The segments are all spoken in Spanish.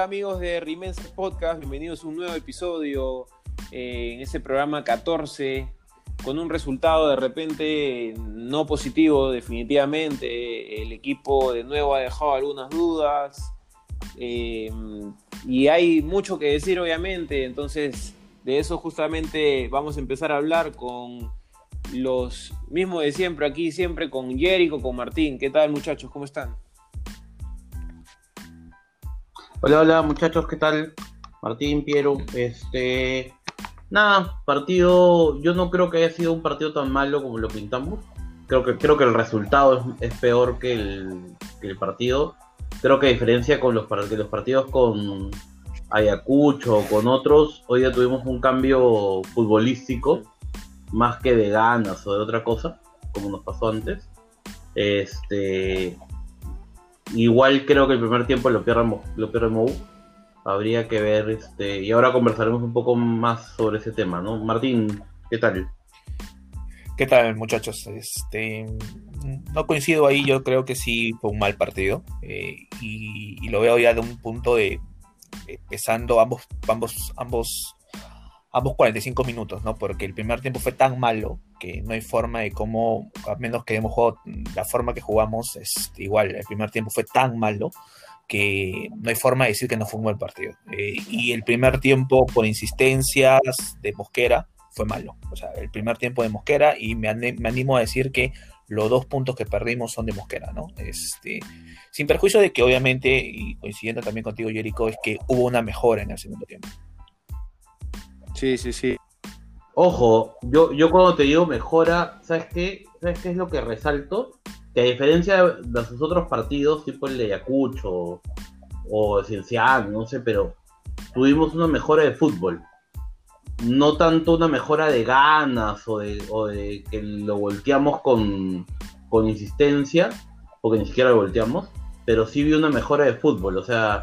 Hola, amigos de Rimenses Podcast, bienvenidos a un nuevo episodio eh, en ese programa 14, con un resultado de repente no positivo definitivamente, el equipo de nuevo ha dejado algunas dudas eh, y hay mucho que decir obviamente, entonces de eso justamente vamos a empezar a hablar con los mismos de siempre, aquí siempre con Jerico, con Martín. ¿Qué tal muchachos? ¿Cómo están? Hola, hola muchachos, ¿qué tal? Martín, Piero, este... Nada, partido, yo no creo que haya sido un partido tan malo como lo pintamos. Creo que, creo que el resultado es, peor que el, partido. Creo que a diferencia con los, los partidos con Ayacucho o con otros, hoy ya tuvimos un cambio futbolístico, más que de ganas o de otra cosa, como nos pasó antes. Este, Igual creo que el primer tiempo lo pierde, lo pierde Mou. Habría que ver, este, y ahora conversaremos un poco más sobre ese tema, ¿no? Martín, ¿qué tal? ¿Qué tal, muchachos? Este, no coincido ahí, yo creo que sí fue un mal partido. Eh, y, lo veo ya de un punto de, pesando ambos, ambos, ambos, ambos 45 minutos, ¿no? Porque el primer tiempo fue tan malo que no hay forma de cómo, a menos que hemos jugado la forma que jugamos, es igual, el primer tiempo fue tan malo que no hay forma de decir que no fue un buen partido. Eh, y el primer tiempo, por insistencias de Mosquera, fue malo. O sea, el primer tiempo de Mosquera, y me, animo a decir que los dos puntos que perdimos son de Mosquera, ¿no? Este, sin perjuicio de que obviamente, y coincidiendo también contigo, Jericho, es que hubo una mejora en el segundo tiempo. Sí, sí, sí. Ojo, yo, yo cuando te digo mejora, ¿sabes qué? ¿Sabes qué es lo que resalto? Que a diferencia de sus otros partidos, tipo el de Ayacucho o, Cienciano, no sé, pero tuvimos una mejora de fútbol. No tanto una mejora de ganas o de, que lo volteamos con, con insistencia, porque ni siquiera lo volteamos, pero sí vi una mejora de fútbol. O sea,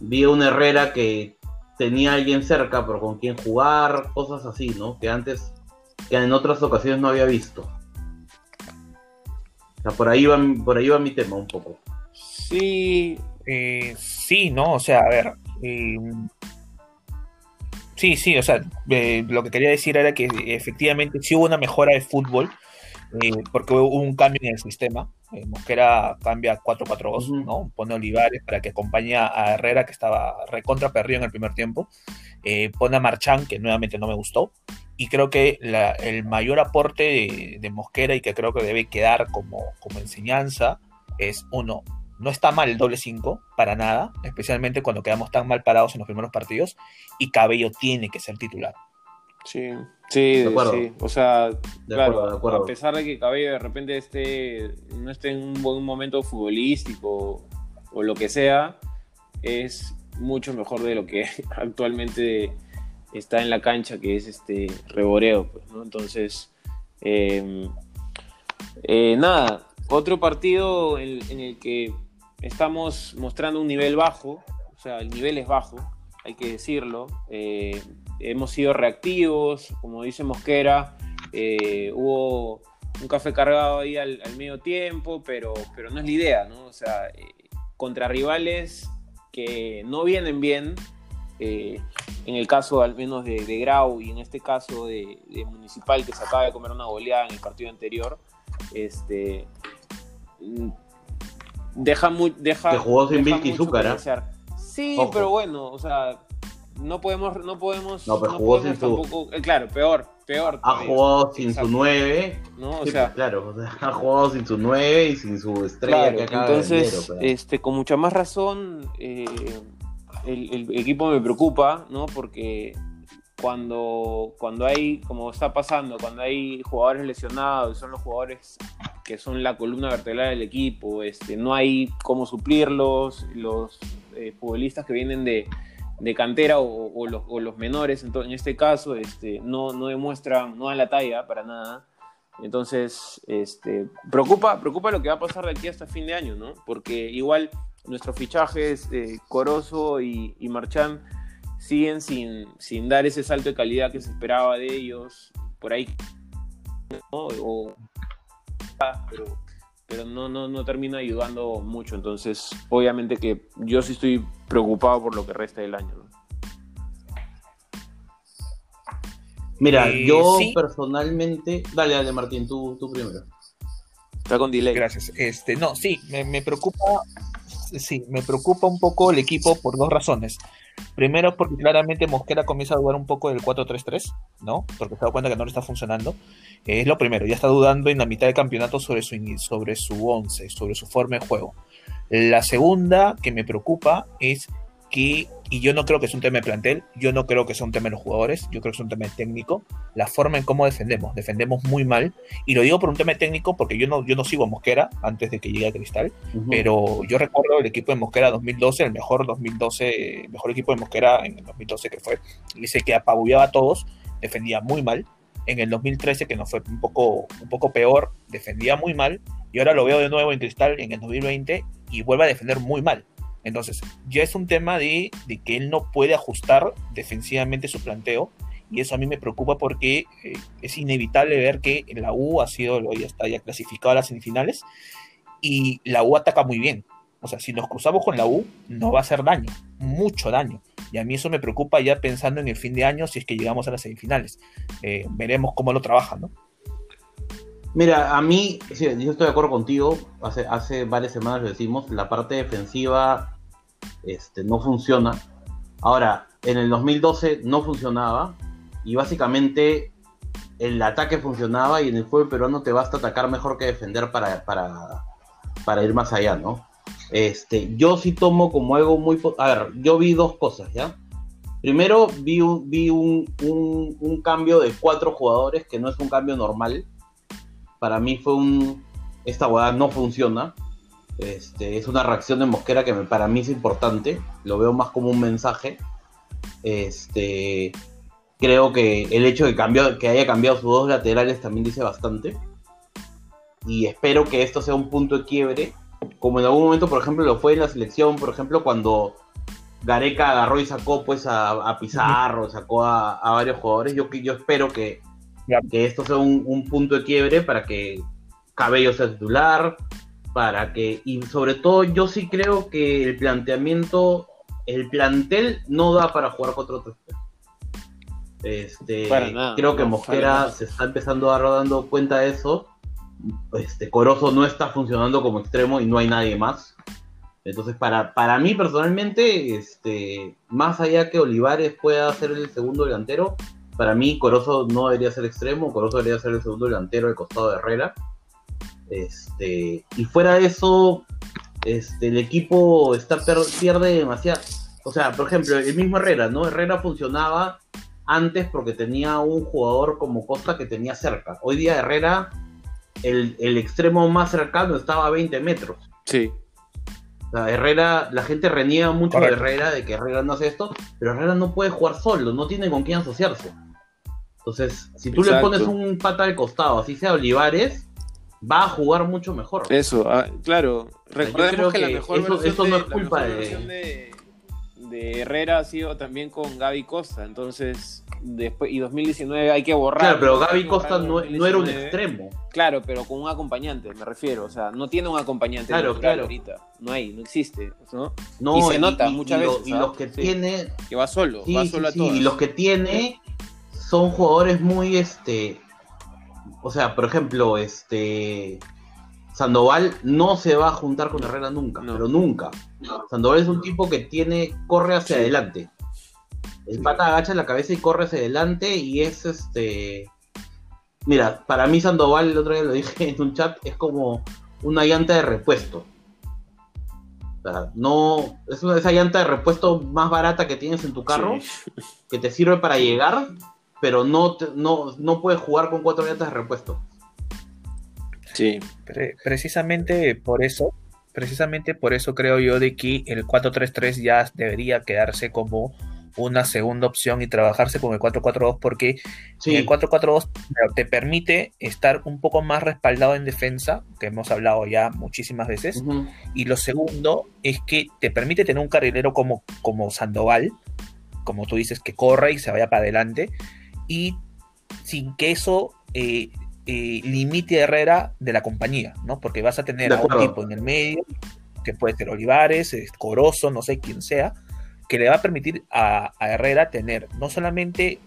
vi a un Herrera que tenía alguien cerca, pero con quien jugar, cosas así, ¿no? Que antes, que en otras ocasiones no había visto. O sea, por ahí va, por ahí va mi tema un poco. Sí, eh, sí, ¿no? O sea, a ver. Eh, sí, sí, o sea, eh, lo que quería decir era que efectivamente sí hubo una mejora de fútbol, porque hubo un cambio en el sistema. Mosquera cambia 4-4-2, ¿no? Pone Olivares para que acompañe a Herrera, que estaba recontra perdido en el primer tiempo. Eh, pone a Marchán, que nuevamente no me gustó. Y creo que el mayor aporte de, Mosquera y que creo que debe quedar como, como enseñanza es, uno, no está mal el doble 5, para nada, especialmente cuando quedamos tan mal parados en los primeros partidos. Y Cabello tiene que ser titular. Sí, sí, sí. O sea, claro, a pesar de que Cabello de repente esté, no esté en un buen momento futbolístico o lo que sea, es mucho mejor de lo que actualmente está en la cancha, que es este reboreo, pues, ¿no? Entonces, em, eh, nada, otro partido en, en, el que estamos mostrando un nivel bajo, o sea, el nivel es bajo, hay que decirlo. Eh, hemos sido reactivos, como dice Mosquera, eh, hubo un café cargado ahí al, medio tiempo, pero, pero no es la idea, ¿no? O sea, eh, contra rivales que no vienen bien, eh, en el caso al menos de, Grau y en este caso de, Municipal que se acaba de comer una goleada en el partido anterior, este mm, deja muy deja que jugó sin Vicky Zúcar sí pero bueno o sea no podemos, no podemos. No, pero jugó sin su. Eh, claro, peor, peor. Ha jugado sin su 9. ¿no? O sea, claro, ha jugado sin su 9 y sin su estrella que acaba Entonces, este, con mucha más razón, eh, el, equipo me preocupa, ¿no? Porque cuando, cuando hay, como está pasando, cuando hay jugadores lesionados, son los jugadores que son la columna vertebral del equipo, este, no hay cómo suplirlos, los eh, futbolistas que vienen de de cantera o, los, menores, en, este caso, este, no, demuestran, no dan la talla para nada. Entonces, este, preocupa, preocupa lo que va a pasar de aquí hasta fin de año, ¿no? Porque igual nuestros fichajes, eh, Corozo y, y Marchán, siguen sin, dar ese salto de calidad que se esperaba de ellos. Por ahí, ¿no? pero pero no, no, no termina ayudando mucho. Entonces, obviamente que yo sí estoy preocupado por lo que resta del año. Mira, eh, yo personalmente. Dale, dale, Martín, tú, tú primero. Está con delay. Gracias. Este, no, sí, me, me preocupa. Sí, me preocupa un poco el equipo por dos razones. Primero, porque claramente Mosquera comienza a dudar un poco del 4-3-3, ¿no? Porque se dado cuenta que no le está funcionando. es lo primero, ya está dudando en la mitad del campeonato sobre su, sobre su 11, sobre su forma de juego. La segunda que me preocupa es que, y yo no creo que sea un tema de plantel, yo no creo que sea un tema de los jugadores, yo creo que es un tema técnico, la forma en cómo defendemos, defendemos muy mal, y lo digo por un tema técnico porque yo no, yo no sigo a Mosquera antes de que llegue a Cristal, pero yo recuerdo el equipo de Mosquera 2012, el mejor 2012, mejor equipo de Mosquera en el 2012 que fue, dice que apabullaba a todos, defendía muy mal, en el 2013 que nos fue un poco, un poco peor, defendía muy mal, y ahora lo veo de nuevo en Cristal en el 2020 y vuelve a defender muy mal. Entonces, ya es un tema de, que él no puede ajustar defensivamente su planteo y eso a mí me preocupa porque eh, es inevitable ver que la U ha sido, ya está ya clasificado a las semifinales y la U ataca muy bien. O sea, si nos cruzamos con la U, no va a hacer daño, mucho daño. Y a mí eso me preocupa ya pensando en el fin de año si es que llegamos a las semifinales. Eh, veremos cómo lo trabajan, ¿no? Mira, a mí, yo estoy de acuerdo contigo. Hace, hace varias semanas lo decimos, la parte defensiva este, no funciona. Ahora, en el 2012 no funcionaba y básicamente el ataque funcionaba y en el fútbol peruano te basta atacar mejor que defender para, para, ir más allá, ¿no? Este, yo sí tomo como algo muy... A ver, yo vi dos cosas, ¿ya? Primero vi, un, vi un, un, cambio de cuatro jugadores que no es un cambio normal. Para mí fue un... Esta jugada no funciona. Este, es una reacción de Mosquera que para mí es importante, lo veo más como un mensaje. Este, creo que el hecho de que haya cambiado sus dos laterales también dice bastante. Y espero que esto sea un punto de quiebre, como en algún momento, por ejemplo, lo fue en la selección, por ejemplo, cuando Gareca agarró y sacó pues a, Pizarro, sacó a, varios jugadores. Yo, yo espero que, que esto sea un, un punto de quiebre para que Cabello sea titular, para que, y sobre todo yo sí creo que el planteamiento, el plantel no da para jugar contra otro este, creo que Mosquera se está empezando a dando cuenta de eso. Este, Corozo no está funcionando como extremo y no hay nadie más. Entonces, para, para mí personalmente, este, más allá que Olivares pueda ser el segundo delantero, para mí Corozo no debería ser extremo, Corozo debería ser el segundo delantero al costado de Herrera. Este, y fuera de eso, este, el equipo está pierde demasiado. O sea, por ejemplo, el mismo Herrera, ¿no? Herrera funcionaba antes porque tenía un jugador como Costa que tenía cerca. Hoy día Herrera, el, extremo más cercano estaba a 20 metros. Sí. O sea, Herrera, la gente reniega mucho de Herrera, de que Herrera no hace esto, pero Herrera no puede jugar solo, no tiene con quién asociarse. Entonces, si tú le pones un pata al costado, así sea Olivares, va a jugar mucho mejor. Eso, ah, claro. Recordemos que, la mejor eso, no es culpa de... de... Herrera ha sido también con Gaby Costa, entonces después y 2019 hay que borrar. Claro, pero Gaby Costa no, era un extremo. Claro, pero con un acompañante, me refiero, o sea, no tiene un acompañante claro, claro. ahorita, no hay, no existe, ¿no? y se nota muchas veces. y los que tiene que va solo, va solo a todos. Y los que tiene son jugadores muy este o sea, por ejemplo, este. Sandoval no se va a juntar con Herrera nunca, pero nunca. Sandoval es un tipo que tiene, corre hacia adelante. El pata agacha la cabeza y corre hacia adelante y es este. Mira, para mí Sandoval, el otro día lo dije en un chat, es como una llanta de repuesto. O sea, no. Es una, esa llanta de repuesto más barata que tienes en tu carro, que te sirve para llegar, pero no, no, no puedes jugar con cuatro llantas de repuesto. Sí. precisamente por eso, precisamente por eso creo yo de que el 4-3-3 ya debería quedarse como una segunda opción y trabajarse con el 4-4-2 porque el 4-4-2 te permite estar un poco más respaldado en defensa, que hemos hablado ya muchísimas veces, y lo segundo es que te permite tener un carrilero como, como Sandoval, como tú dices, que corra y se vaya para adelante, y sin que eso eh, eh, limite a Herrera de la compañía, ¿no? Porque vas a tener a un tipo en el medio, que puede ser Olivares, Corozo, no sé quién sea, que le va a permitir a, Herrera tener no solamente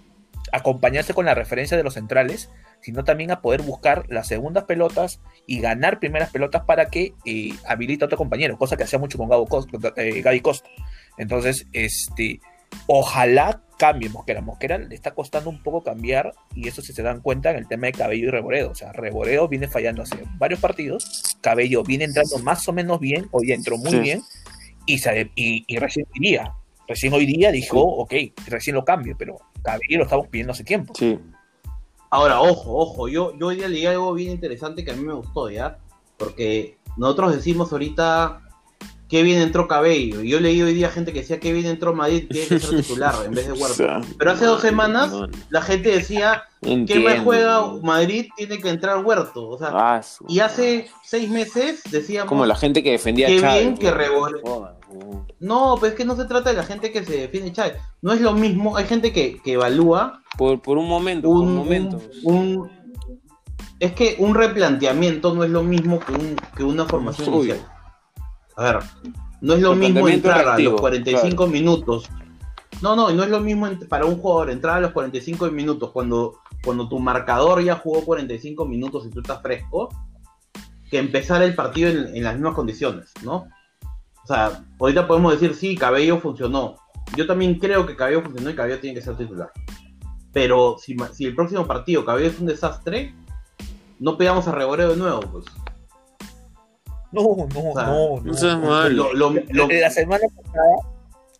acompañarse con la referencia de los centrales, sino también a poder buscar las segundas pelotas y ganar primeras pelotas para que eh, habilite a otro compañero, cosa que hacía mucho con Gabo Costa, eh, Gaby Costa. Entonces, este, ojalá cambie Mosquera. Mosquera le está costando un poco cambiar y eso si se dan cuenta en el tema de Cabello y Reboredo. O sea, Reboredo viene fallando hace varios partidos, Cabello viene entrando más o menos bien, hoy entró muy bien y, y, recién diría, recién hoy día dijo, ok, recién lo cambio, pero Cabello lo estamos pidiendo hace tiempo. Sí. Ahora, ojo, ojo, yo, yo hoy día leí algo bien interesante que a mí me gustó, ¿ya? Porque nosotros decimos ahorita qué bien entró Cabello. Yo leí hoy día gente que decía que bien entró Madrid, tiene que ser titular en vez de Huerta. Pero hace dos semanas la gente decía que me juega Madrid, tiene que entrar Huerto. O sea, ah, y hace seis meses decíamos. Como la gente que defendía Qué bien que No, pues es que no se trata de la gente que se defiende Chávez. No es lo mismo. Hay gente que, evalúa. Por, por un momento, un, momento. es que un replanteamiento no es lo mismo que, un, que una formación inicial. A ver, no es lo mismo entrar a los 45 minutos. No, no, no es lo mismo para un jugador entrar a los 45 minutos cuando, cuando tu marcador ya jugó 45 minutos y tú estás fresco, que empezar el partido en, las mismas condiciones, ¿no? O sea, ahorita podemos decir, sí, Cabello funcionó. Yo también creo que Cabello funcionó y Cabello tiene que ser titular. Pero si, si el próximo partido Cabello es un desastre, no pegamos a Reboreo de nuevo, pues. No, no, no, no. es malo. la semana pasada,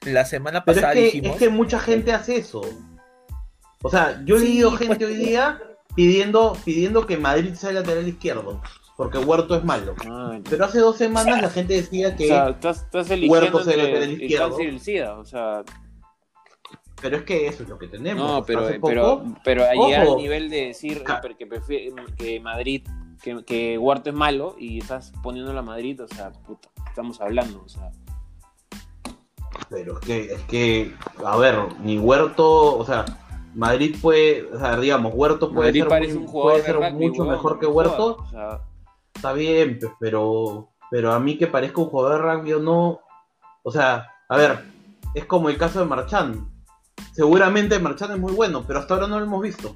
la semana pasada es que, es que mucha gente hace eso. O sea, yo he leído gente pues, hoy día pidiendo, pidiendo que Madrid sea el lateral izquierdo. Porque Huerto es malo. Pero hace dos semanas la gente decía que Huerto sea el lateral izquierdo. o sea, pero es que eso es lo que tenemos. No, pero, pero, pero ahí al nivel de decir que, que Madrid que, que Huerto es malo y estás poniendo a Madrid, o sea, puta, estamos hablando, o sea. Pero es que, es que, a ver, ni Huerto, o sea, Madrid puede, o sea, digamos, Huerto puede ser, puede ser mucho mejor que Huerto. Está bien, pero, pero a mí que parezca un jugador de rugby o no, o sea, a ver, es como el caso de Marchand. Seguramente Marchand es muy bueno, pero hasta ahora no lo hemos visto.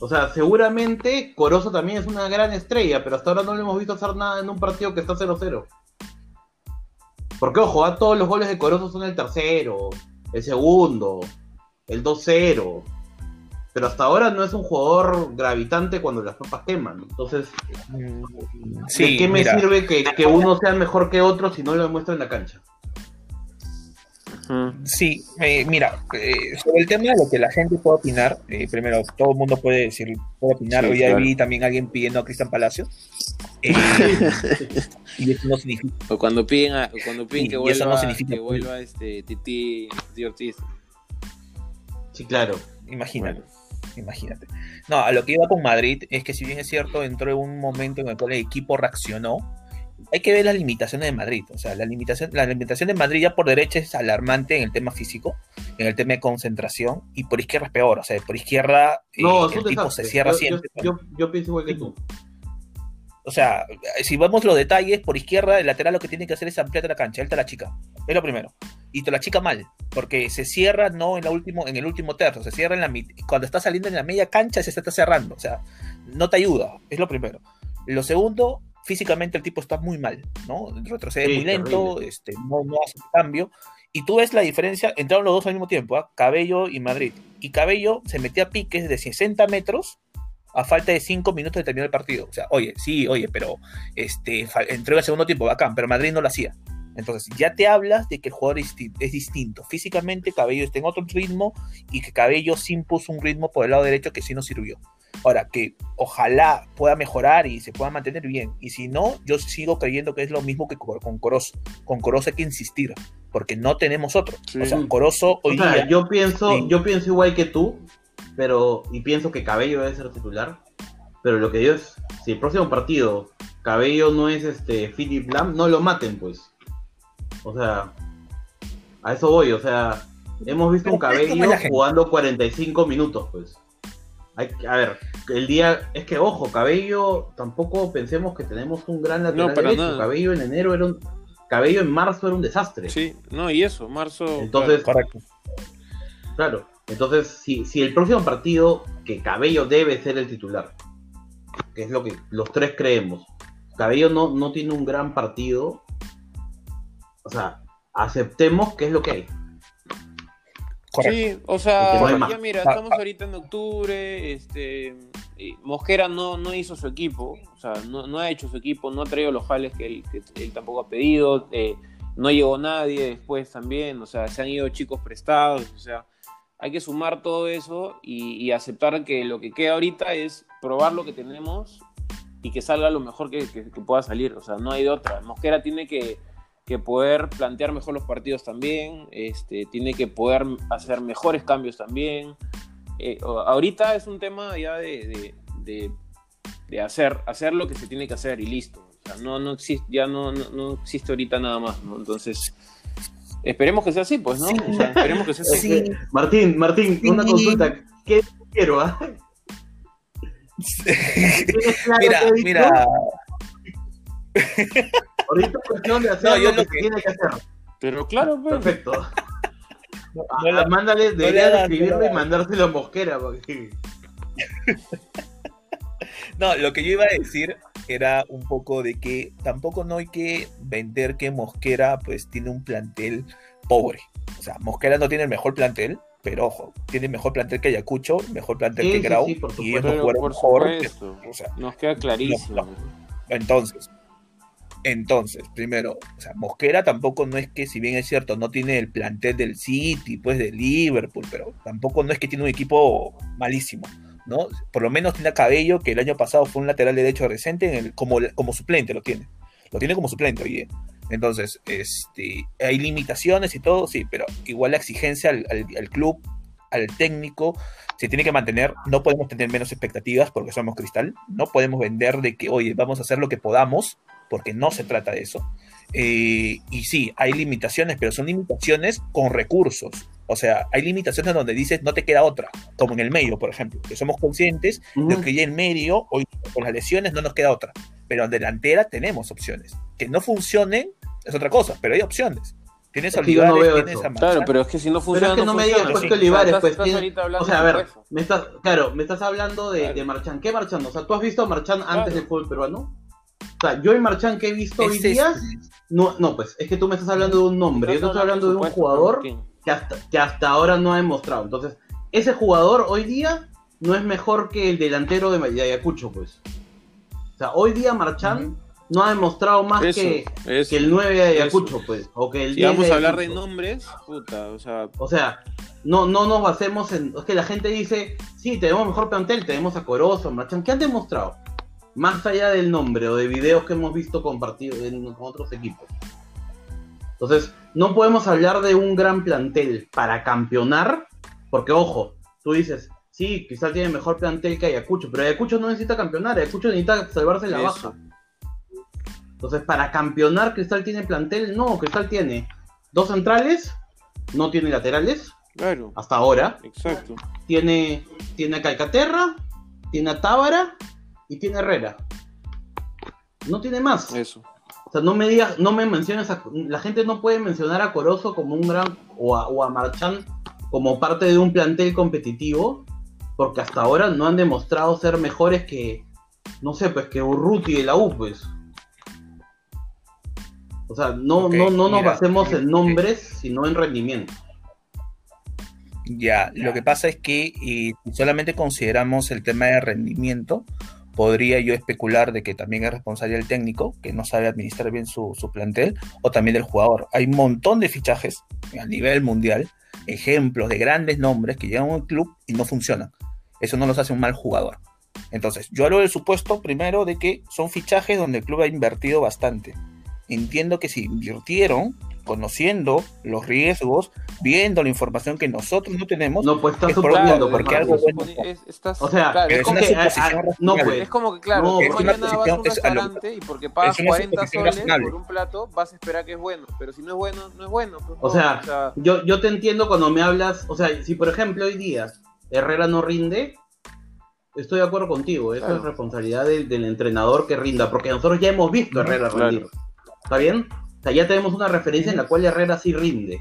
O sea, seguramente Corozo también es una gran estrella, pero hasta ahora no le hemos visto hacer nada en un partido que está 0-0. Porque, ojo, a todos los goles de Corozo son el tercero, el segundo, el 2-0. Pero hasta ahora no es un jugador gravitante cuando las papas queman. Entonces, ¿de qué me sirve que, que uno sea mejor que otro si no lo demuestra en la cancha? Sí, mira, eh, sobre el tema de lo que la gente puede opinar, eh, primero, todo el mundo puede decir, puede opinar. Hoy vi también alguien pidiendo a Cristian Palacios. Eh, y eso no significa. O cuando piden, cuando piden que, vuelva, no significa que vuelva este Titi Ortiz. Sí, claro. Imagínate. Imagínate. No, a lo que iba con Madrid es que, si bien es cierto, entró en un momento en el cual el equipo reaccionó hay que ver las limitaciones de Madrid. O sea, la limitación, la limitación de Madrid ya por derecha es alarmante en el tema físico, en el tema de concentración, y por izquierda es peor. O sea, por izquierda eh, el tipo se cierra siempre. Yo, pienso igual que tú. O sea, si vemos los detalles, por izquierda el lateral lo que tiene que hacer es ampliar la cancha, él te la chica. Es lo primero. Y te la chica mal, porque se cierra no en, la último, en el último tercio, se cierra en la cuando está saliendo en la media cancha se está cerrando. O sea, no te ayuda, es lo primero. Lo segundo, físicamente el tipo está muy mal, ¿no? Retrocede muy lento, este, no, hace cambio. Y tú ves la diferencia, entraron los dos al mismo tiempo, ¿ah? Cabello y Madrid. Y Cabello se metía a piques de 60 metros a falta de 5 minutos de terminar el partido. O sea, oye, sí, oye, pero este, entró en el segundo tiempo, bacán, pero Madrid no lo hacía. Entonces, ya te hablas de que el jugador es, distinto. Físicamente, Cabello está en otro ritmo y que Cabello sí impuso un ritmo por el lado derecho que sí no sirvió. Ahora, que ojalá pueda mejorar y se pueda mantener bien. Y si no, yo sigo creyendo que es lo mismo que con Corozo. Con Corozo hay que insistir, porque no tenemos otro. O sea, Corozo hoy día. Yo pienso, yo pienso igual que tú, pero. Y pienso que Cabello debe ser titular. Pero lo que digo es, si el próximo partido Cabello no es este Philip Lam, no lo maten, pues. O sea, a eso voy, o sea, hemos visto un cabello jugando 45 minutos, pues. Hay, a ver, el día. Es que, ojo, Cabello, tampoco pensemos que tenemos un gran lateral no, derecho. Cabello en enero era un. Cabello en marzo era un desastre. Sí, no, y eso, marzo. Entonces, claro, entonces, si, si el próximo partido, que Cabello debe ser el titular, que es lo que los tres creemos, Cabello no, no tiene un gran partido, o sea, aceptemos que es lo que hay. Sí, o sea, ya mira, ah, estamos ah. ahorita en octubre, este, Mosquera no, no hizo su equipo, o sea, no, ha hecho su equipo, no ha traído los jales que él, tampoco ha pedido, eh, no llegó nadie después también, o sea, se han ido chicos prestados, o sea, hay que sumar todo eso y, aceptar que lo que queda ahorita es probar lo que tenemos y que salga lo mejor que, pueda salir, o sea, no hay de otra. Mosquera tiene que, poder plantear mejor los partidos también, este, tiene que poder hacer mejores cambios también. Eh, ahorita es un tema ya de, hacer, hacer lo que se tiene que hacer y listo. O sea, no, no existe, ya no, no, existe ahorita nada más, ¿no? Entonces, esperemos que sea así, pues, ¿no? O sea, esperemos que sea así. Martín, Martín, una consulta. ¿Qué quiero, ah? mira, mira. Ahorita es cuestión de hacer lo, que, tiene que hacer. Pero claro, pues. Perfecto. Ah, mándale, debería escribirlo y mandárselo a Mosquera. Porque... no, lo que yo iba a decir era un poco de que tampoco no hay que vender que Mosquera pues tiene un plantel pobre. O sea, Mosquera no tiene el mejor plantel, pero ojo, tiene mejor plantel que Ayacucho, mejor plantel que Grau, y ellos no jugaron mejor. o sea, Nos queda clarísimo. Entonces, entonces, primero, o sea, Mosquera tampoco no es que, si bien es cierto, no tiene el plantel del City, pues de Liverpool, pero tampoco no es que tiene un equipo malísimo, ¿no? Por lo menos tiene a Cabello, que el año pasado fue un lateral derecho reciente, en como, como suplente lo tiene. Lo tiene como suplente, oye. Entonces, este, hay limitaciones y todo, sí, pero igual la exigencia al, al club, al técnico, se tiene que mantener, no podemos tener menos expectativas porque somos cristal, no podemos vender de que, oye, vamos a hacer lo que podamos, porque no se trata de eso. Eh, y sí, hay limitaciones, pero son limitaciones con recursos. O sea, hay limitaciones donde dices no te queda otra, como en el medio, por ejemplo, que somos conscientes de que ya en medio, hoy con las lesiones no nos queda otra, pero en delantera tenemos opciones. Que no funcionen es otra cosa, pero hay opciones. Tienes a Olivares, tienes a Claro, pero es que si no funciona. Pero es que no, me digas pues que Olivares, pues. o sea, a ver, me estás, claro, me estás hablando de, de Marchán. ¿Qué Marchán? O sea, ¿tú has visto a Marchán antes del fútbol peruano? O sea, yo y Marchán que he visto hoy día, no, no, pues es que tú me estás hablando de un nombre, yo estoy hablando de un jugador que hasta, que hasta ahora no ha demostrado. Entonces, ese jugador hoy día no es mejor que el delantero de Ayacucho, pues. O sea, hoy día Marchán no ha demostrado más que, que, el 9 de Ayacucho, pues. O que el si vamos a hablar de nombres, puta, o sea. O sea, no, no nos basemos en. Es que la gente dice, sí, tenemos mejor plantel, tenemos a Corozo, Marchán. ¿Qué han demostrado? Más allá del nombre o de videos que hemos visto compartidos en otros equipos. Entonces, no podemos hablar de un gran plantel para campeonar, porque ojo, tú dices, sí, quizás tiene mejor plantel que Ayacucho, pero Ayacucho no necesita campeonar, Ayacucho necesita salvarse la baja. Entonces, para campeonar, Cristal tiene plantel, no, Cristal tiene dos centrales, no tiene laterales, claro. hasta ahora. Exacto. Tiene, tiene a Calcaterra, tiene a Tábara y tiene Herrera. No tiene más. Eso. O sea, no me digas, no me menciones a, la gente no puede mencionar a Corozo como un gran o a, o Marchán como parte de un plantel competitivo porque hasta ahora no han demostrado ser mejores que no sé, pues que Urruti de la U, pues. O sea, no, no, no nos basemos en nombres, sino en rendimiento. Ya, lo que pasa es que si solamente consideramos el tema de rendimiento, podría yo especular de que también es responsable el técnico, que no sabe administrar bien su, plantel, o también del jugador. Hay un montón de fichajes a nivel mundial, ejemplos de grandes nombres que llegan a un club y no funcionan. Eso no los hace un mal jugador. Entonces, yo hablo del supuesto primero de que son fichajes donde el club ha invertido bastante. Entiendo que si invirtieron, conociendo los riesgos, viendo la información que nosotros no tenemos, no, pues estás suponiendo, porque algo bueno. o sea, es, como que, ah, ah, no, pues, es como que, claro, no, es mañana vas a un restaurante y porque pagas 40 soles por un plato, vas a esperar que es bueno, pero si no es bueno, no es bueno. Pues, o, sea, o, sea, yo, yo te entiendo cuando me hablas, o sea, si por ejemplo hoy día Herrera no rinde, estoy de acuerdo contigo. Esa es responsabilidad del, entrenador que rinda, porque nosotros ya hemos visto a Herrera rendir. ¿Está bien? Sea, ya tenemos una referencia en la cual Herrera sí rinde.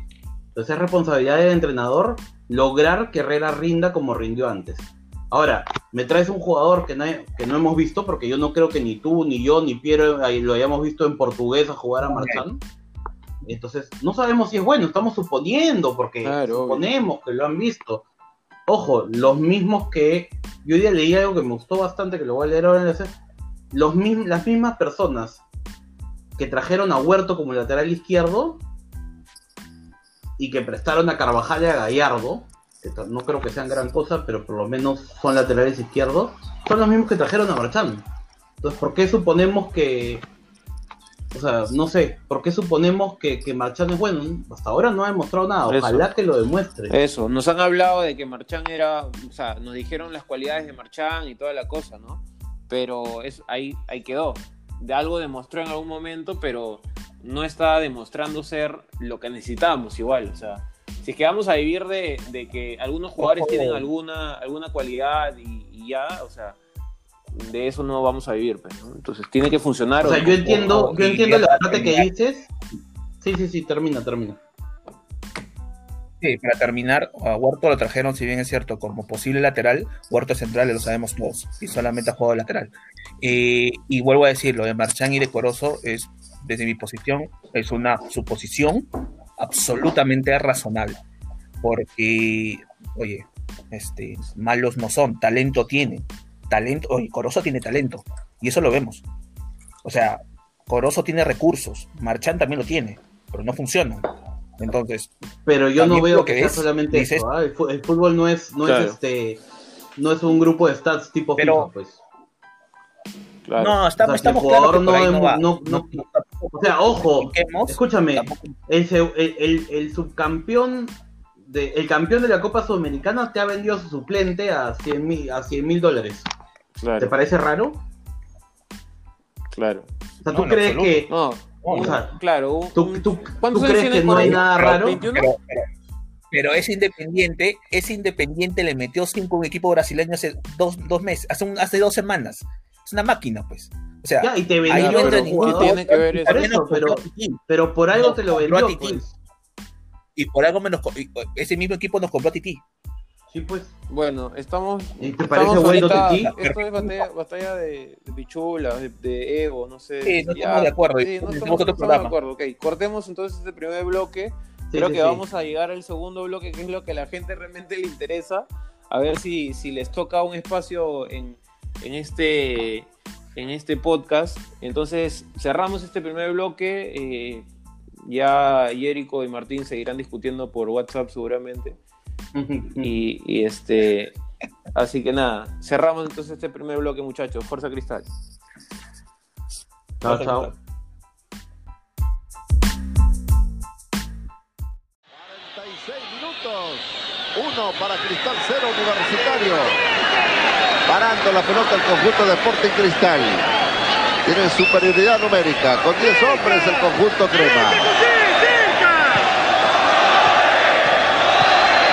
Entonces es responsabilidad del entrenador lograr que Herrera rinda como rindió antes. Ahora, me traes un jugador que no, que no hemos visto, porque yo no creo que ni tú, ni yo, ni Piero lo hayamos visto en portugués a jugar a Marchán. Entonces, no sabemos si es bueno, estamos suponiendo, porque suponemos que lo han visto. Ojo, los mismos que. Yo hoy día leí algo que me gustó bastante, que lo voy a leer ahora en el los Las mismas personas que trajeron a Huerto como lateral izquierdo y que prestaron a Carvajal y a Gallardo, que no creo que sean gran cosa, pero por lo menos son laterales izquierdos, son los mismos que trajeron a Marchán. Entonces, ¿por qué suponemos que o sea, no sé, ¿por qué suponemos que, que Marchán es bueno? Hasta ahora no ha demostrado nada, ojalá que lo demuestre. Eso, nos han hablado de que Marchán era, o sea, nos dijeron las cualidades de Marchán y toda la cosa, ¿no? Pero es, ahí, ahí quedó. De algo demostró en algún momento, pero no está demostrando ser lo que necesitamos igual, o sea, si es que vamos a vivir de, que algunos jugadores tienen alguna, alguna cualidad y, y ya, o sea, de eso no vamos a vivir, pues, Entonces tiene que funcionar. O, sea, yo entiendo, yo entiendo la parte que dices. Sí, sí, sí, termina, termina. Para terminar, a Huerto lo trajeron, si bien es cierto, como posible lateral, Huerto central, lo sabemos todos, y solamente ha jugado lateral. Eh, y vuelvo a decir, lo de Marchán y de Corozo es, desde mi posición, es una suposición absolutamente razonable. Porque, oye, este, malos no son, talento tienen talento, oye, Corozo tiene talento, y eso lo vemos. O sea, Corozo tiene recursos, Marchán también lo tiene, pero no funciona. Entonces, pero yo no veo que, sea solamente eso. ¿ah? El, fútbol no es, no es este, no es un grupo de stats tipo pero, FIFA, pues. No, estamos, estamos claros no, no, O sea, ojo, escúchame, el, el, el, subcampeón de, el campeón de la Copa Sudamericana te ha vendido su suplente a 100 mil dólares. ¿Te parece raro? Claro. O sea, ¿tú crees que.? Claro. ¿Tú, tú, crees que no hay nada raro? Pero, es independiente, es independiente, le metió cinco un equipo brasileño hace dos, dos meses, hace, hace dos semanas. Es una máquina, pues. O sea, ya, y te vendió, ahí no entra ningún tiene que ver eso. pero, pero, por algo te lo vendió. Pues. Y por algo menos, ese mismo equipo nos compró a Titi. Sí, pues. Bueno, estamos. ¿Y te parece bueno Titi? Esto es batalla, batalla de, de pichula, de, de, ego, no sé. Sí, no estamos de acuerdo. Sí, no estamos, no estamos de acuerdo. Ok, cortemos entonces este primer bloque. Creo que vamos a llegar al segundo bloque, que es lo que a la gente realmente le interesa. A ver si, si les toca un espacio en, en, este, en este podcast. Entonces, cerramos este primer bloque. Eh, ya Jerico y Martín seguirán discutiendo por WhatsApp seguramente. Y, este, así que nada, cerramos entonces este primer bloque, muchachos. Fuerza Cristal. Chao, chao. 46 minutos. Uno para Cristal, cero Universitario. Parando la pelota el conjunto de Sporting Cristal. Tienen superioridad numérica. Con 10 hombres el conjunto crema.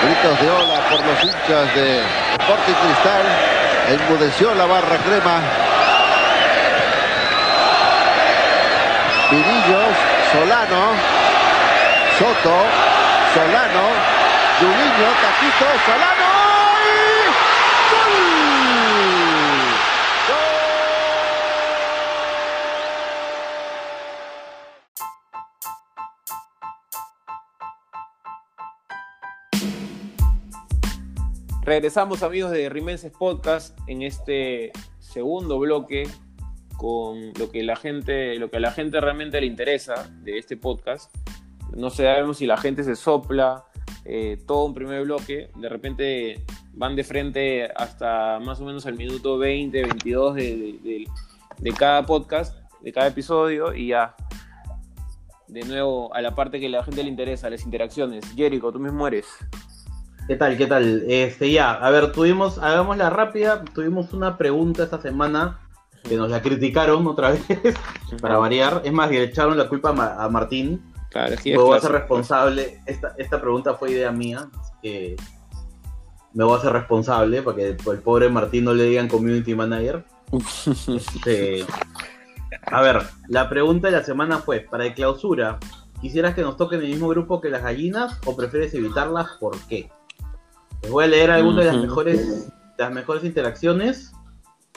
Gritos de ola por los hinchas de Sporting Cristal. Enmudeció la barra crema. Pirillos, Solano, Soto, Solano, Juliño, Taquito, Solano. Regresamos amigos de Rimenses Podcast en este segundo bloque con lo que la gente, lo que a la gente realmente le interesa de este podcast. No sabemos si la gente se sopla eh, todo un primer bloque, de repente van de frente hasta más o menos al minuto 20, 22 de, de cada podcast, de cada episodio y ya de nuevo a la parte que la gente le interesa, las interacciones. Jericho, tú mismo eres. ¿Qué tal? ¿Qué tal? Este, ya, a ver, tuvimos, hagámosla rápida, tuvimos una pregunta esta semana que nos la criticaron otra vez, para variar. Es más, le echaron la culpa a, Martín. Claro, es a ser responsable. Esta, esta pregunta fue idea mía, así que me voy a hacer responsable para que el pobre Martín no le digan community manager. Este, a ver, la pregunta de la semana fue, para el clausura, ¿quisieras que nos toquen el mismo grupo que las gallinas o prefieres evitarlas? ¿Por qué? Les voy a leer algunas de las mejores, las mejores interacciones.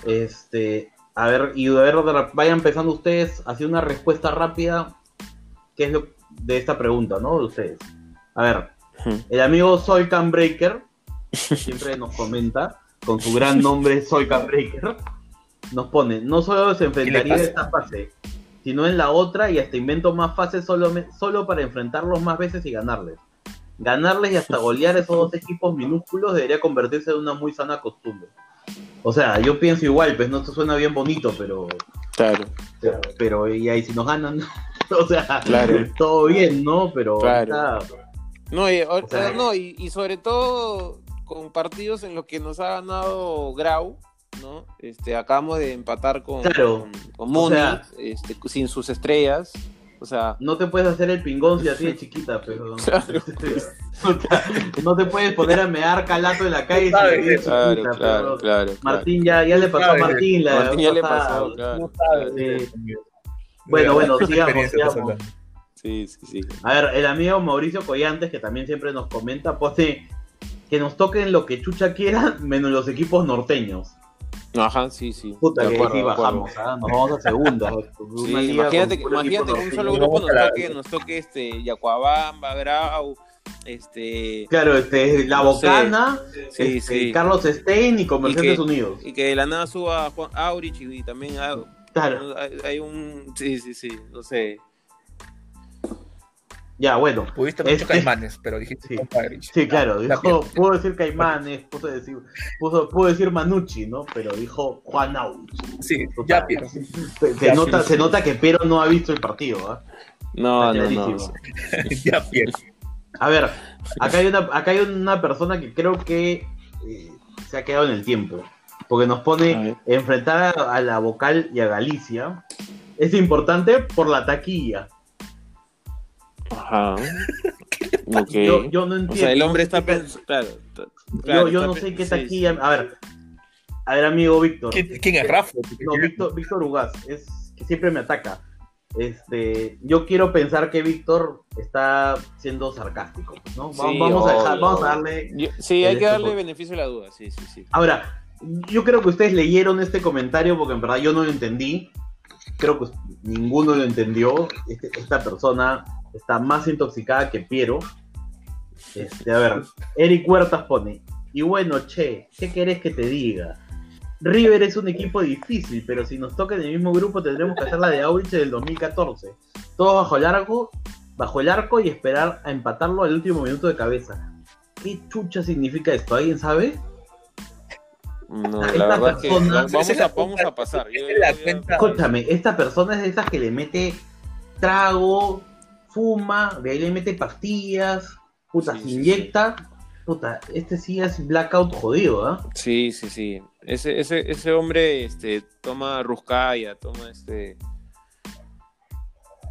Este, a ver, y a ver, vayan empezando ustedes hacia una respuesta rápida. ¿Qué es lo de esta pregunta, no? De ustedes. A ver, el amigo Soy Breaker siempre nos comenta con su gran nombre Soy Breaker. Nos pone, no solo se enfrentaría en esta fase, sino en la otra y hasta invento más fases solo, solo para enfrentarlos más veces y ganarles. Ganarles y hasta golear esos dos equipos minúsculos debería convertirse en una muy sana costumbre. O sea, yo pienso igual, pues no esto suena bien bonito, pero. Claro. Pero, y ahí si nos ganan, o sea, claro. todo bien, ¿no? Pero. no, y, no y, sobre todo con partidos en los que nos ha ganado Grau, ¿no? Este, acabamos de empatar con, con, este, sin sus estrellas. O sea, no te puedes hacer el pingón si así de chiquita, pero no te puedes poner a mear calato en la calle si claro, claro, claro, Martín ya, ya le pasó a Martín la Martín ya le pasó, claro. Bueno, bueno, sigamos, sigamos. Sí, sí, sí. A ver, el amigo Mauricio Collantes, que también siempre nos comenta, pone que nos toquen lo que Chucha quiera, menos los equipos norteños. Ajá, sí, sí. Puta, que sí bajamos, ¿ah? nos vamos a segunda. imagínate, que, imagínate que un solo grupo nos toque, nos toque este, Yacuabamba, Grau, este claro este la Bocana sí, este, sí. Carlos Stein y Comerciantes Unidos y que de la nada suba Juan Aurich y, también claro. hay, un sí sí sí no sé ya, bueno. Pudiste mucho este... Caimanes, pero dijiste sí, sí claro, dijo, pudo decir Caimanes, pudo decir, pudo, decir Manucci, ¿no? Pero dijo Juan Aurich. Sí, ya Piero. Se, nota, se nota que Pero no ha visto el partido, ¿ah? No, no, no. ya Piero. A ver, acá hay una, acá hay una persona que creo que eh, se ha quedado en el tiempo. Porque nos pone enfrentar a, a la vocal y a Galicia. Es importante por la taquilla. Ajá. Yo, no entiendo. O sea, el hombre está pensando. Claro, yo, no sé qué taquilla. A ver, a ver, amigo Víctor. ¿Quién es Rafa? No, Víctor, Víctor Ugaz. Es que siempre me ataca. Este, yo quiero pensar que Víctor está siendo sarcástico, ¿no? vamos, a vamos a darle. sí, hay que darle beneficio a la duda, sí, sí, sí. Ahora, yo creo que ustedes leyeron este comentario porque en verdad yo no lo entendí. Creo que ninguno lo entendió. Este, esta persona está más intoxicada que Piero. Este, a ver, Eric Huertas pone, y bueno, che, ¿qué querés que te diga? River es un equipo difícil, pero si nos toca en el mismo grupo tendremos que hacer la de Aurich del 2014. Todo bajo el arco, bajo el arco y esperar a empatarlo al último minuto de cabeza. ¿Qué chucha significa esto? ¿Alguien sabe? No, la verdad que vamos, a, pasar. Escúchame, esta persona es de esas que le mete trago, fuma, de ahí le mete pastillas, puta, se inyecta. Puta, este sí es blackout jodido, ¿ah? Sí, sí, sí. Ese, ese, ese hombre este, toma Ruscaya, toma este.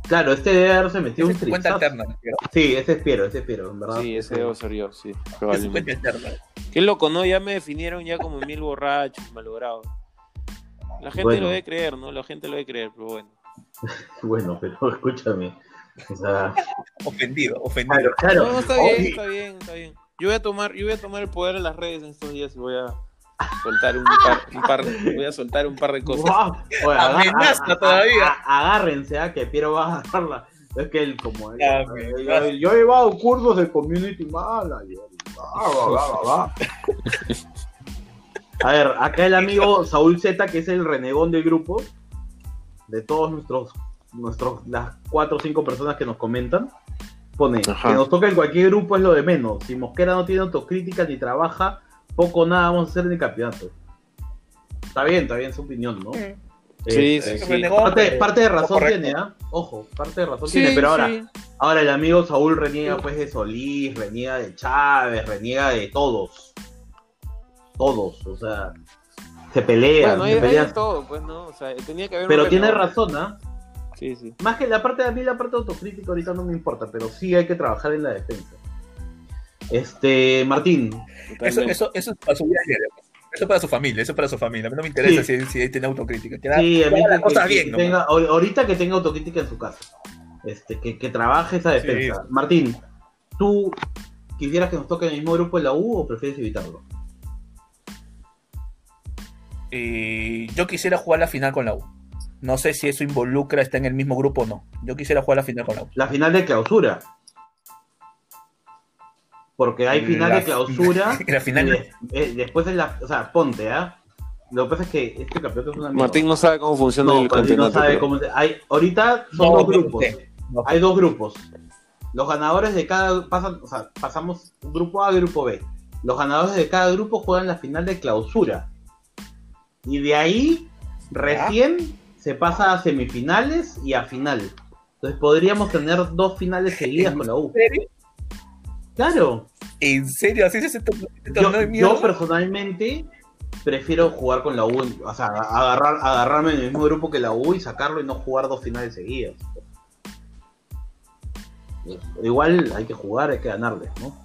Claro, este debe haberse metido un cuenta alterna, Sí, ese es Piero, ese es Piero, en verdad. Sí, ese debe ser yo, sí. Probablemente. Qué loco, ¿no? Ya me definieron ya como mil borrachos, malogrado. La gente lo debe creer, ¿no? La gente lo debe creer, pero bueno. bueno, pero escúchame. O sea... ofendido, ofendido. Claro, No, está bien, está bien, está bien. Yo voy a tomar, yo voy a tomar el poder en las redes en estos días y voy a soltar un par, un par voy a soltar un par de cosas. Amenaza todavía. agárrense, a ¿ah? que Piero va a agarrarla. Es que él como eh, yo, he llevado cursos de community manager. a ver, acá el amigo Saúl Z, que es el renegón del grupo, de todos nuestros nuestros, las cuatro o cinco personas que nos comentan, pone que nos toca en cualquier grupo es lo de menos. Si Mosquera no tiene autocrítica ni trabaja, poco nada vamos a hacer en el campeonato. Está bien, está bien su opinión, ¿no? Sí, sí, sí. Parte, de razón tiene, ¿ah? Ojo, parte de razón tiene, pero ahora, ahora el amigo Saúl reniega pues de Solís, reniega de Chávez, reniega de todos. Todos, o sea, se pelean. se pelean. todo, pues, ¿no? O sea, tenía que haber Pero tiene razón, ¿ah? Sí, sí. Más que la parte de mí, la parte autocrítica ahorita no me importa, pero sí hay que trabajar en la defensa. Este, Martín. Eso, eso, eso es para su vida Eso es para su familia, eso es para su familia. A mí no me interesa si, si tiene autocrítica. sí, a mí que, bien, tenga, ahorita que tenga autocrítica en su casa. Este, que, que trabaje esa defensa. Martín, ¿tú quisieras que nos toque el mismo grupo de la U o prefieres evitarlo? Eh, yo quisiera jugar la final con la U. No sé si eso involucra estar en el mismo grupo o no. Yo quisiera jugar la final con la U. La final de clausura. Porque hay final de clausura. la final... Eh, después de la. O sea, ponte, ¿ah? Lo que pasa es que este campeonato es una. Martín no sabe cómo funciona el campeonato. No sabe cómo. Hay, ahorita son dos grupos. Hay dos grupos. Los ganadores de cada. Pasan, o sea, pasamos grupo A y grupo B. Los ganadores de cada grupo juegan la final de clausura. Y de ahí, recién se pasa a semifinales y a final. Entonces podríamos tener dos finales seguidas con la U. Claro. ¿En serio? ¿Así se yo, yo personalmente prefiero jugar con la U, o sea, agarrar, agarrarme en el mismo grupo que la U y sacarlo y no jugar dos finales seguidas. Igual hay que jugar, hay que ganarle, ¿no?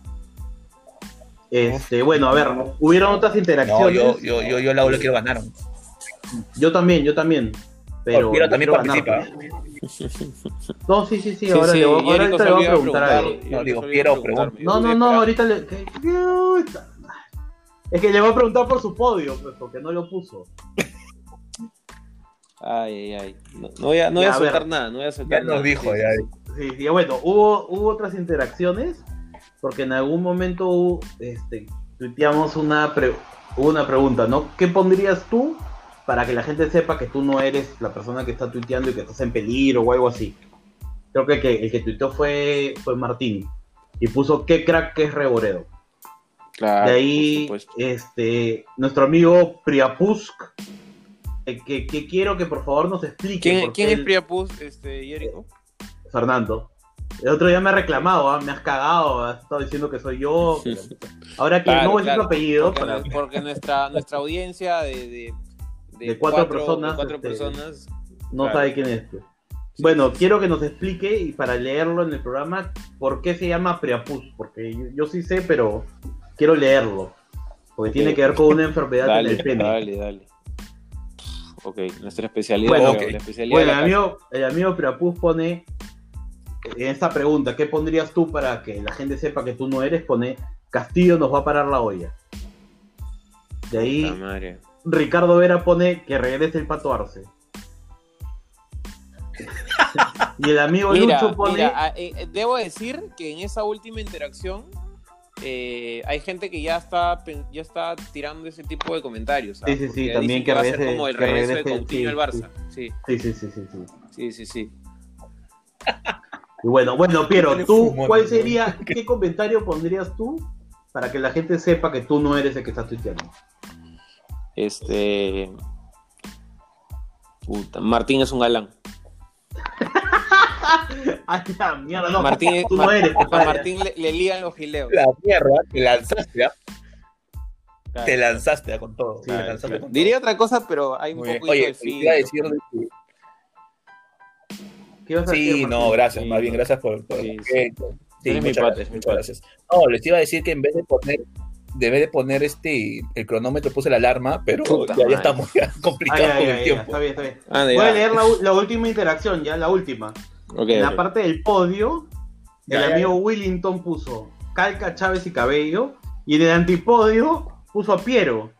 Este, bueno, a ver, hubieron otras interacciones. yo, yo, yo, yo la U le quiero ganar. Yo también, yo también. Pero quiero también participa. No, sí, sí, sí, ahora, le, ahora le voy a preguntar a él. No, digo, quiero preguntar. No, no, no, ahorita le. Es que le voy a preguntar por su podio, pues, porque no lo puso. Ay, ay, ay. No, voy a, no voy a, soltar nada, no voy a soltar ya nada. nos dijo, ya. Sí, sí, bueno, hubo, hubo otras interacciones porque en algún momento este, tuiteamos una, una pregunta, ¿no? ¿Qué pondrías tú para que la gente sepa que tú no eres la persona que está tuiteando y que estás en peligro o algo así? Creo que el que, el que tuiteó fue, fue Martín y puso qué crack que es Reboredo. Claro, de ahí, este, nuestro amigo Priapusk, eh, que, que, quiero que por favor nos explique. ¿Quién, es Priapusk, este, Jericho? Fernando. El otro día me ha reclamado, ¿ah? me has cagado, has estado diciendo que soy yo. Ahora que no voy a decir tu apellido. Porque, nuestra, nuestra audiencia de, de, cuatro, personas, cuatro este, personas no sabe quién es. Pues. Bueno, quiero que nos explique y para leerlo en el programa por qué se llama Preapus, porque yo, sí sé, pero quiero leerlo, porque tiene que ver con una enfermedad en el pene. Dale, dale. Ok, nuestra especialidad. Bueno, bueno el, amigo, el amigo Preapus pone en esta pregunta, ¿qué pondrías tú para que la gente sepa que tú no eres? Pone Castillo nos va a parar la olla. De ahí Ricardo Vera pone que regrese el pato Arce. y el amigo Lucho pone. Ah, eh, debo decir que en esa última interacción eh, hay gente que ya está ya está tirando ese tipo de comentarios. Sí, sí, sí, también que, regrese, como el regreso de Coutinho al Barça. Sí. Sí. Sí, sí, sí, sí. Sí, sí, Y bueno, bueno, Piero, tú, ¿cuál sería, qué comentario pondrías tú para que la gente sepa que tú no eres el que está tuiteando? Este. Puta, Martín es un galán. Ay, la mierda, no, Martín, tú no eres, a Martín le, le, lían los gileos. La mierda, te lanzaste, ¿ah? Te lanzaste con todo. Sí, lanzaste con Diría otra cosa, pero hay un poco de iba a decir sí, no, gracias, más bien, gracias por, por sí, sí. sí muchas, gracias, muchas gracias. No, les iba a decir que en vez de poner debe de poner este el cronómetro, puse la alarma, pero ya, ya, estamos ya complicados con el tiempo. está bien, está bien. Ah, Voy a leer la, la, última interacción, ya, la última. Okay, en la parte del podio, el amigo Willington puso Calca, Chávez y Cabello, y en el antipodio puso a Piero.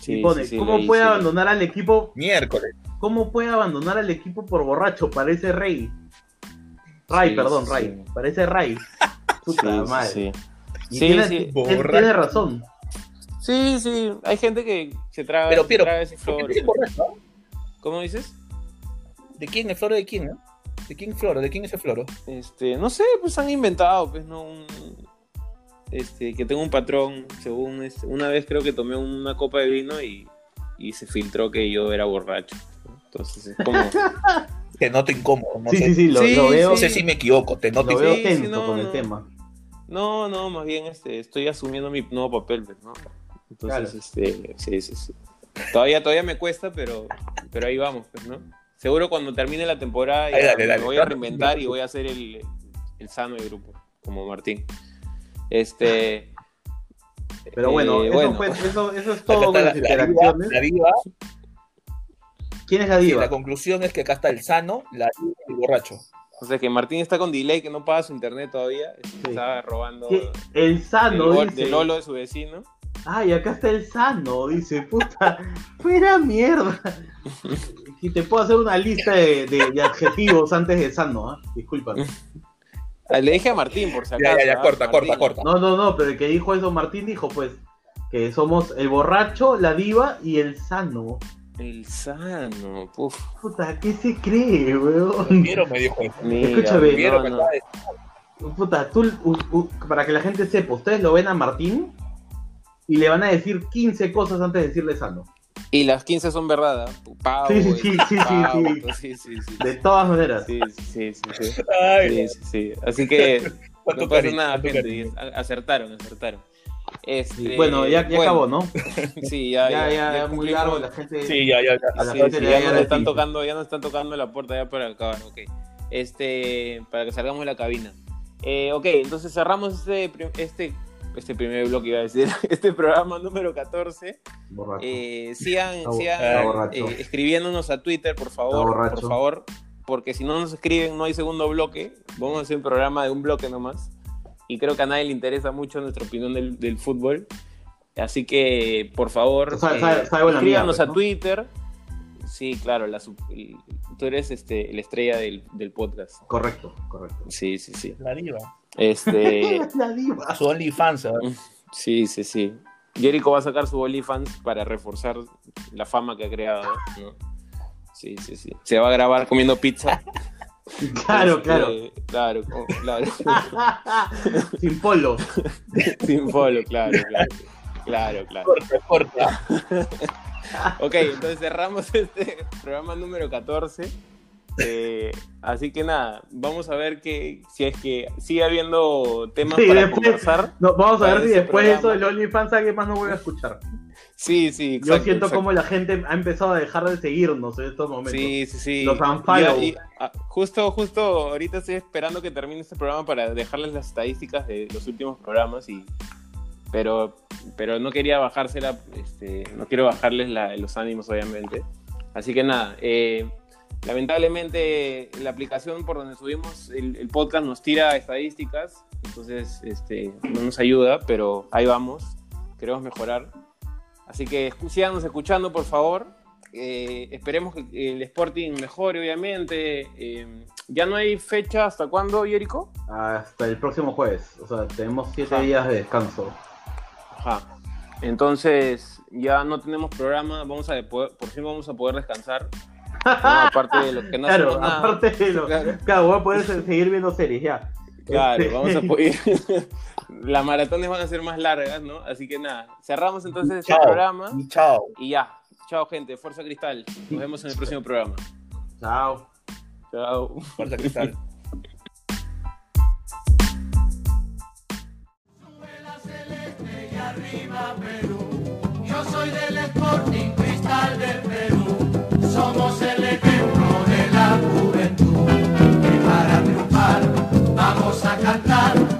Sí, y pone, ¿cómo puede abandonar al equipo? Miércoles. ¿Cómo puede abandonar al equipo por borracho? Parece Rey. Ray, perdón, Ray. Parece Ray. Puta madre. Y tiene, tiene, razón. Sí, sí, hay gente que se traga, pero, pero, ese floro. ¿Cómo dices? ¿De quién? ¿El floro de quién? No? ¿De quién floro? ¿De quién es el floro? Este, no sé, pues han inventado, pues no este, que tengo un patrón, según este, una vez creo que tomé una copa de vino y, y se filtró que yo era borracho. Entonces es como te noto incómodo, no sí, sé. Sí, sí, lo, veo. No sé si me equivoco, te noto lo veo tenso con el tema. No, no, más bien este, estoy asumiendo mi nuevo papel, pues, ¿no? Entonces, este, sí, sí, sí. Todavía, todavía me cuesta, pero, pero ahí vamos, pues, ¿no? Seguro cuando termine la temporada me voy a reinventar y voy a ser el, el sano del grupo, como Martín. Este. Pero bueno, eso, eso, es todo con las interacciones. La diva, ¿Quién es la diva? la conclusión es que acá está el sano, la diva y el borracho. O sea que Martín está con delay, que no paga su internet todavía. Está robando. El sano. El, dice... Lolo de su vecino. Ay, acá está el sano, dice, puta, fuera mierda. Y te puedo hacer una lista de, adjetivos antes de sano, ¿eh? discúlpame. Ah, le dije a Martín, por si acaso. Ya, ya, ya, ¿ah? corta, corta, corta. No, no, no, pero el que dijo eso Martín dijo, pues, que somos el borracho, la diva y el sano. El sano, puf. Puta, ¿qué se cree, weón? Quiero me dijo Escúchame, Puta, tú, para que la gente sepa, ustedes lo ven a Martín y le van a decir 15 cosas antes de decirle sano. Y las 15 son verdad, ¿eh? sí, sí, sí, sí, sí, sí, De todas maneras. Sí, sí, sí, sí. sí, sí, Así que no pasa nada, gente. Acertaron, acertaron. Este, bueno, ya, ya acabó, ¿no? sí, ya, ya, ya, ya, muy largo, la gente. Sí, ya, ya, ya. Sí, sí, ya, nos están tocando, ya nos están tocando la puerta ya para acabar, ok. Este, para que salgamos de la cabina. Eh, ok, entonces cerramos este, este este primer bloque iba a decir, este programa número 14. Eh, sigan eh, escribiéndonos a Twitter, por favor, por favor, porque si no nos escriben no hay segundo bloque, vamos a hacer un programa de un bloque nomás. Y creo que a nadie le interesa mucho nuestra opinión del, fútbol. Así que, por favor, eh, escríbanos a Twitter. Sí, claro, la, tú eres este, la estrella del, del, podcast. Correcto, correcto. Sí, sí, sí. La diva. Este. la diva. Su OnlyFans, Sí, sí, sí. Jericho va a sacar su OnlyFans para reforzar la fama que ha creado. Sí, sí, sí. Se va a grabar comiendo pizza. Claro, este, claro. Claro, claro. Sin polo. Sin polo, claro, claro. Claro, claro. Corta, corta. ok, entonces cerramos este programa número 14. Eh, así que nada, vamos a ver que si es que sigue habiendo temas para conversar. vamos a ver si después de eso del OnlyFans alguien más no vuelve a escuchar. Sí, sí, exacto, Yo siento como la gente ha empezado a dejar de seguirnos en estos momentos. Sí, sí, sí. Los ah, justo, justo ahorita estoy esperando que termine este programa para dejarles las estadísticas de los últimos programas y pero pero no quería bajársela, este, no quiero bajarles los ánimos obviamente. Así que nada, eh, lamentablemente la aplicación por donde subimos el, podcast nos tira estadísticas, entonces este, no nos ayuda, pero ahí vamos, queremos mejorar. Así que síganos escuchando, por favor. Eh, esperemos que el Sporting mejore, obviamente. Eh, ¿Ya no hay fecha hasta cuándo, Yerico? Hasta el próximo jueves. O sea, tenemos siete días de descanso. Ajá. Entonces, ya no tenemos programa. Vamos a por fin vamos a poder descansar aparte de lo que no Claro, nada. aparte de lo. Claro. claro, voy a poder seguir viendo series ya. Claro, este, vamos a poder. Las maratones van a ser más largas, ¿no? Así que nada, cerramos entonces este programa. Chao. Y ya. Chao, gente. Fuerza Cristal. Nos vemos en el próximo programa. Chao. Chao. Fuerza Cristal. Yo soy del Sporting Cristal de Perú. Somos el ejemplo de la juventud. Y para triunfar, vamos a cantar.